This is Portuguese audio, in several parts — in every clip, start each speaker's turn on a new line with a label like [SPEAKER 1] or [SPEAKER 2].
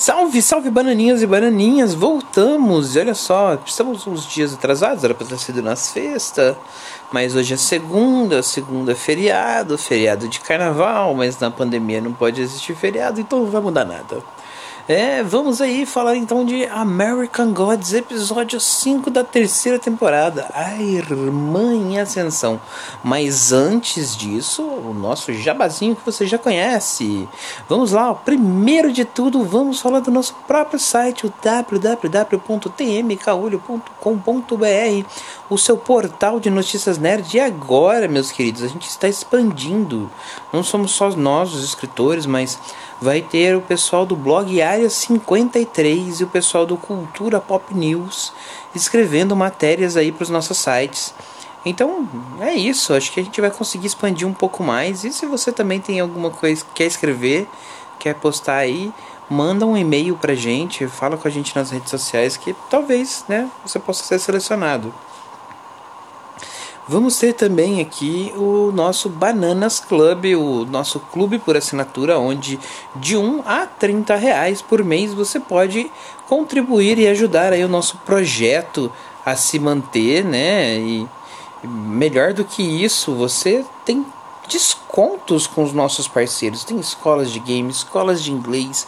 [SPEAKER 1] Salve, salve bananinhas e bananinhas, voltamos! E olha só, estamos uns dias atrasados, era para ter sido nas festas, mas hoje é segunda, segunda é feriado, feriado de carnaval, mas na pandemia não pode existir feriado, então não vai mudar nada. É, vamos aí falar então de American Gods, episódio 5 da terceira temporada, A Irmã em Ascensão. Mas antes disso, o nosso jabazinho que você já conhece. Vamos lá, primeiro de tudo, vamos falar do nosso próprio site, o www.tmcaulho.com.br, o seu portal de notícias nerd. E agora, meus queridos, a gente está expandindo. Não somos só nós, os escritores, mas vai ter o pessoal do blog Área 53 e o pessoal do Cultura Pop News escrevendo matérias aí para os nossos sites. Então é isso, acho que a gente vai conseguir expandir um pouco mais. E se você também tem alguma coisa que quer escrever, quer postar aí, manda um e-mail pra gente, fala com a gente nas redes sociais que talvez, né, você possa ser selecionado. Vamos ter também aqui o nosso Bananas Club, o nosso clube por assinatura, onde de 1 a 30 reais por mês você pode contribuir e ajudar aí o nosso projeto a se manter, né? E melhor do que isso, você tem descontos com os nossos parceiros. Tem escolas de games, escolas de inglês,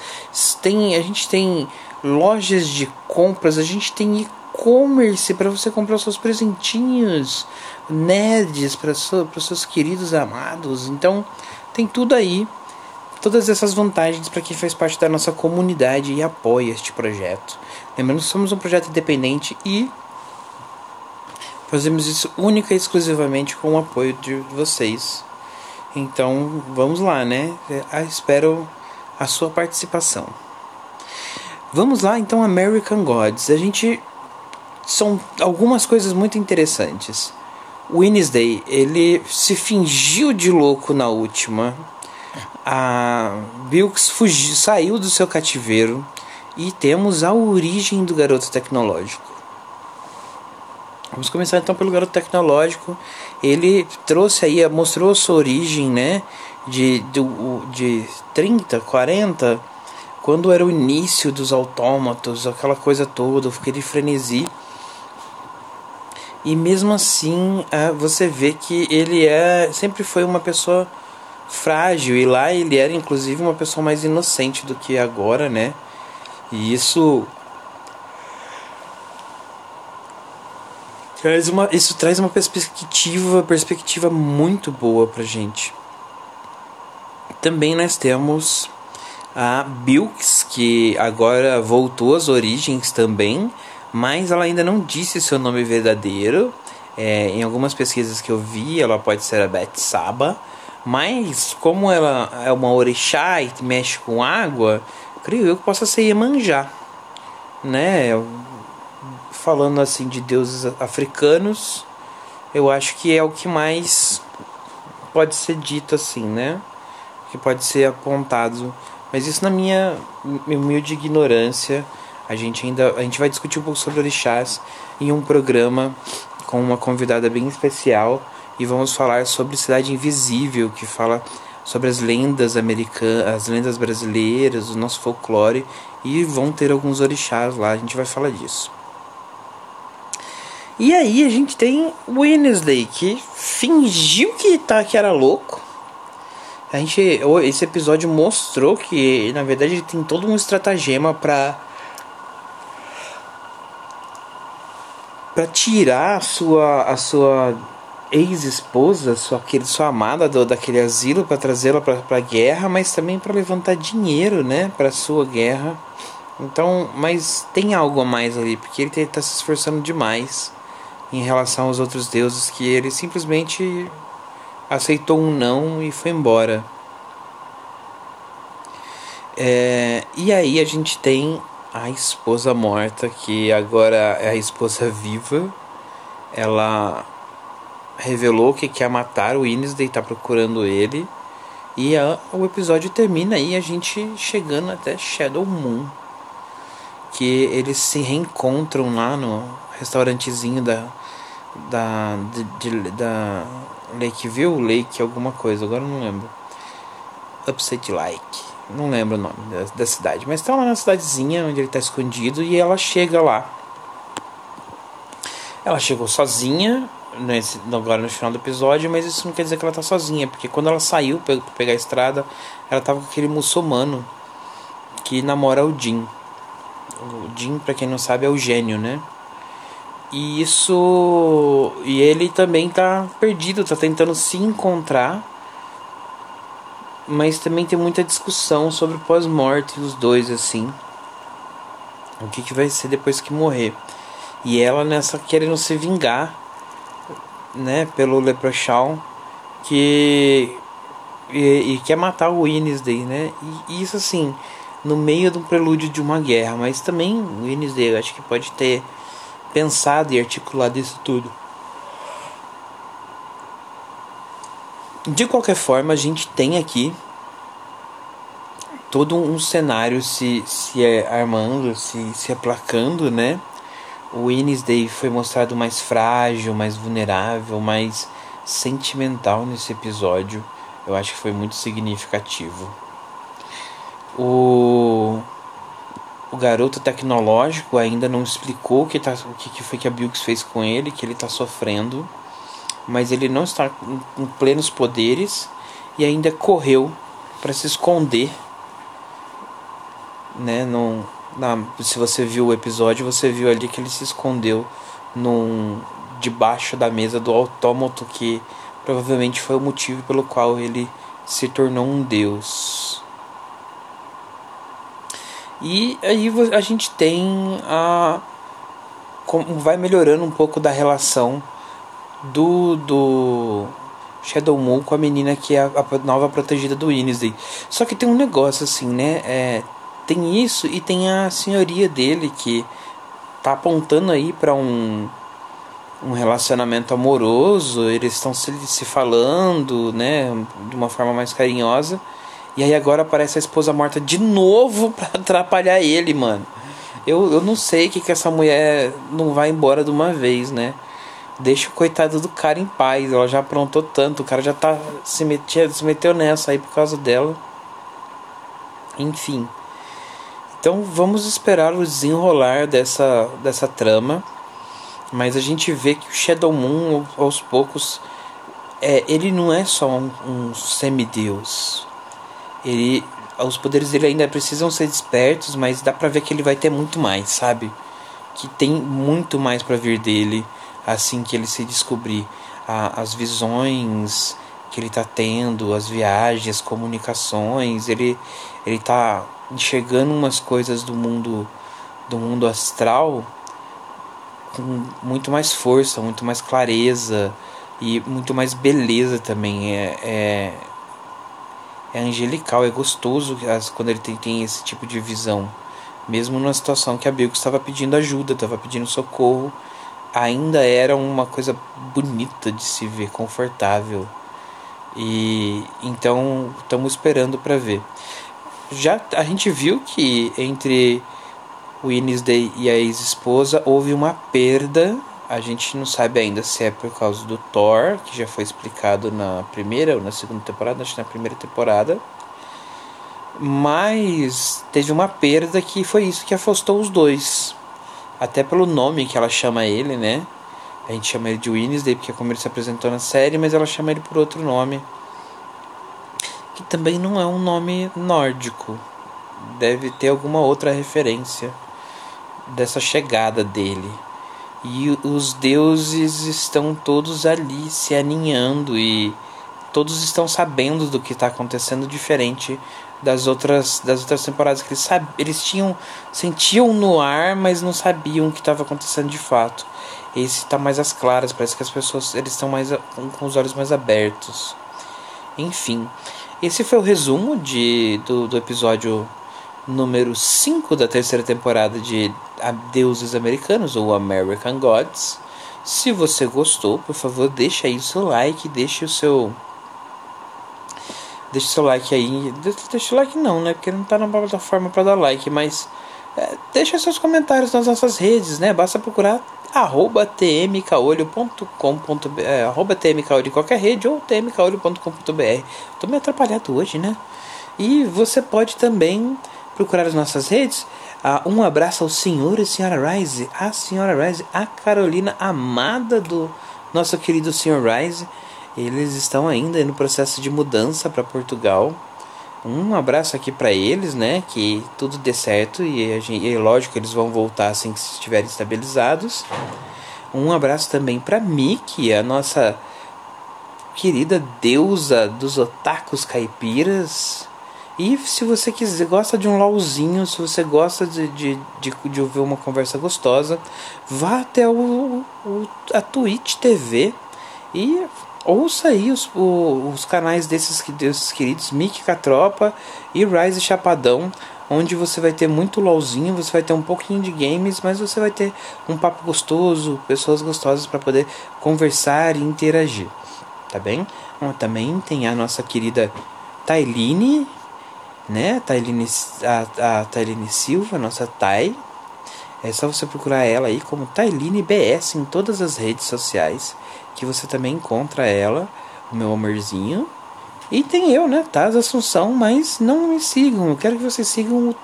[SPEAKER 1] tem, a gente tem lojas de compras, a gente tem e-commerce para você comprar os seus presentinhos nerds, para os seus queridos amados. Então, tem tudo aí. Todas essas vantagens para quem faz parte da nossa comunidade e apoia este projeto. Lembrando que somos um projeto independente e fazemos isso única e exclusivamente com o apoio de vocês. Então, vamos lá, né? Eu é, espero a sua participação. Vamos lá, então, American Gods. A gente são algumas coisas muito interessantes. Wednesday, ele se fingiu de louco na última. A Bilks fugiu, saiu do seu cativeiro e temos a origem do garoto tecnológico. Vamos começar então pelo garoto tecnológico. Ele trouxe aí, mostrou sua origem, né? De, de, de 30, 40, quando era o início dos autômatos, aquela coisa toda, aquele frenesi. E mesmo assim, é, você vê que ele é sempre foi uma pessoa frágil e lá ele era inclusive uma pessoa mais inocente do que agora, né? E isso traz uma isso traz uma perspectiva perspectiva muito boa pra gente. Também nós temos a Bilks que agora voltou às origens também mas ela ainda não disse seu nome verdadeiro. É, em algumas pesquisas que eu vi, ela pode ser a Beth Saba, mas como ela é uma orixá e mexe com água, creio eu que possa ser Iemanjá, né? Falando assim de deuses africanos, eu acho que é o que mais pode ser dito assim, né? Que pode ser apontado, mas isso na minha humilde ignorância a gente ainda a gente vai discutir um pouco sobre orixás em um programa com uma convidada bem especial e vamos falar sobre Cidade Invisível, que fala sobre as lendas americanas, as lendas brasileiras, o nosso folclore e vão ter alguns orixás lá, a gente vai falar disso. E aí a gente tem Wednesday que fingiu que tá que era louco. A gente esse episódio mostrou que na verdade ele tem todo um estratagema para para tirar a sua a sua ex-esposa, sua aquele sua amada do, daquele asilo para trazê-la para a guerra, mas também para levantar dinheiro, né, para sua guerra. Então, mas tem algo a mais ali, porque ele está se esforçando demais em relação aos outros deuses que ele simplesmente aceitou um não e foi embora. É, e aí a gente tem a esposa morta, que agora é a esposa viva, ela revelou que quer matar o Inisday, tá procurando ele. E a, o episódio termina aí a gente chegando até Shadow Moon. Que eles se reencontram lá no restaurantezinho da. Da. De, de, da Lakeview? Lake alguma coisa, agora não lembro. Upset Like. Não lembro o nome da, da cidade, mas estão lá na cidadezinha onde ele está escondido e ela chega lá. Ela chegou sozinha, nesse, agora no final do episódio, mas isso não quer dizer que ela está sozinha, porque quando ela saiu para pegar a estrada, ela estava com aquele muçulmano que namora o Jim. O Jim, para quem não sabe, é o gênio, né? E isso. E ele também tá perdido, tá tentando se encontrar. Mas também tem muita discussão sobre pós-morte dos dois, assim. O que, que vai ser depois que morrer. E ela nessa querendo se vingar, né, pelo Leprechaun, que. E, e quer matar o Wednesday, né? E, isso assim, no meio de um prelúdio de uma guerra. Mas também o Wednesday, eu acho que pode ter pensado e articulado isso tudo. De qualquer forma, a gente tem aqui todo um cenário se, se armando, se, se aplacando, né? O Wednesday foi mostrado mais frágil, mais vulnerável, mais sentimental nesse episódio. Eu acho que foi muito significativo. O o garoto tecnológico ainda não explicou o que, tá, o que foi que a Bilks fez com ele, que ele está sofrendo, mas ele não está com plenos poderes e ainda correu para se esconder, né? Num, na, se você viu o episódio, você viu ali que ele se escondeu num, debaixo da mesa do autômato que provavelmente foi o motivo pelo qual ele se tornou um deus. E aí a gente tem a. Como vai melhorando um pouco da relação do. do Shadow Moon com a menina que é a, a nova protegida do Wednesday. Só que tem um negócio assim, né? É, tem isso e tem a senhoria dele que tá apontando aí para um um relacionamento amoroso, eles estão se, se falando, né, de uma forma mais carinhosa. E aí agora aparece a esposa morta de novo pra atrapalhar ele, mano. Eu, eu não sei que que essa mulher não vai embora de uma vez, né? Deixa o coitado do cara em paz. Ela já aprontou tanto. O cara já tá se, metia, se meteu nessa aí por causa dela. Enfim. Então vamos esperar o desenrolar dessa, dessa trama. Mas a gente vê que o Shadow Moon, aos poucos, é, ele não é só um, um semideus ele os poderes dele ainda precisam ser despertos, mas dá pra ver que ele vai ter muito mais, sabe? Que tem muito mais para vir dele assim que ele se descobrir a, as visões que ele tá tendo, as viagens, as comunicações, ele ele tá enxergando umas coisas do mundo do mundo astral com muito mais força, muito mais clareza e muito mais beleza também. É, é é angelical, é gostoso quando ele tem, tem esse tipo de visão. Mesmo numa situação que a Bilko estava pedindo ajuda, estava pedindo socorro, ainda era uma coisa bonita de se ver, confortável. E então estamos esperando para ver. Já a gente viu que entre o Wednesday e a ex-esposa houve uma perda a gente não sabe ainda se é por causa do Thor, que já foi explicado na primeira ou na segunda temporada, acho que na primeira temporada. Mas teve uma perda que foi isso que afastou os dois. Até pelo nome que ela chama ele, né? A gente chama ele de Wednesday porque é como ele se apresentou na série, mas ela chama ele por outro nome. Que também não é um nome nórdico. Deve ter alguma outra referência dessa chegada dele e os deuses estão todos ali se aninhando e todos estão sabendo do que está acontecendo diferente das outras das outras temporadas que eles sab, eles tinham sentiam no ar mas não sabiam o que estava acontecendo de fato esse está mais às claras parece que as pessoas eles estão mais com, os olhos mais abertos enfim esse foi o resumo de do, do episódio número 5 da terceira temporada de Deuses Americanos ou American Gods. Se você gostou, por favor, deixa aí o seu like, deixa o seu deixa seu like aí. Deixa o like não, né? Porque não tá na plataforma para dar like, mas é, deixa seus comentários nas nossas redes, né? Basta procurar arroba tmcaolho.com.br é, arroba tmcaolho em qualquer rede ou tmcaolho.com.br Tô meio atrapalhado hoje, né? E você pode também procurar as nossas redes. Uh, um abraço ao senhor e senhora Rise, a senhora Rise, a Carolina amada do nosso querido senhor Rise. Eles estão ainda no processo de mudança para Portugal. Um abraço aqui para eles, né? Que tudo dê certo e, gente, e lógico eles vão voltar assim que estiverem estabilizados. Um abraço também para Miki, a nossa querida deusa dos otakus caipiras. E se você quiser, gosta de um LOLzinho, se você gosta de, de, de, de ouvir uma conversa gostosa, vá até o, o, a Twitch TV e ouça aí os, os canais desses, desses queridos Mickey Catropa e Rise Chapadão, onde você vai ter muito LOLzinho, você vai ter um pouquinho de games, mas você vai ter um papo gostoso, pessoas gostosas para poder conversar e interagir, tá bem? Também tem a nossa querida Tailine, né? Tailine, a, a Tailine Silva, nossa Tai. É só você procurar ela aí como Tailine BS em todas as redes sociais, que você também encontra ela, o meu amorzinho. E tem eu, né? Taz Assunção, mas não me sigam. Eu quero que vocês sigam o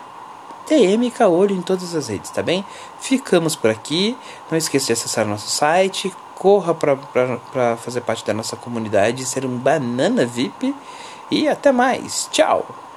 [SPEAKER 1] TM Caolho em todas as redes, tá bem? Ficamos por aqui. Não esqueça de acessar o nosso site. Corra para fazer parte da nossa comunidade, ser um banana VIP. E até mais. Tchau!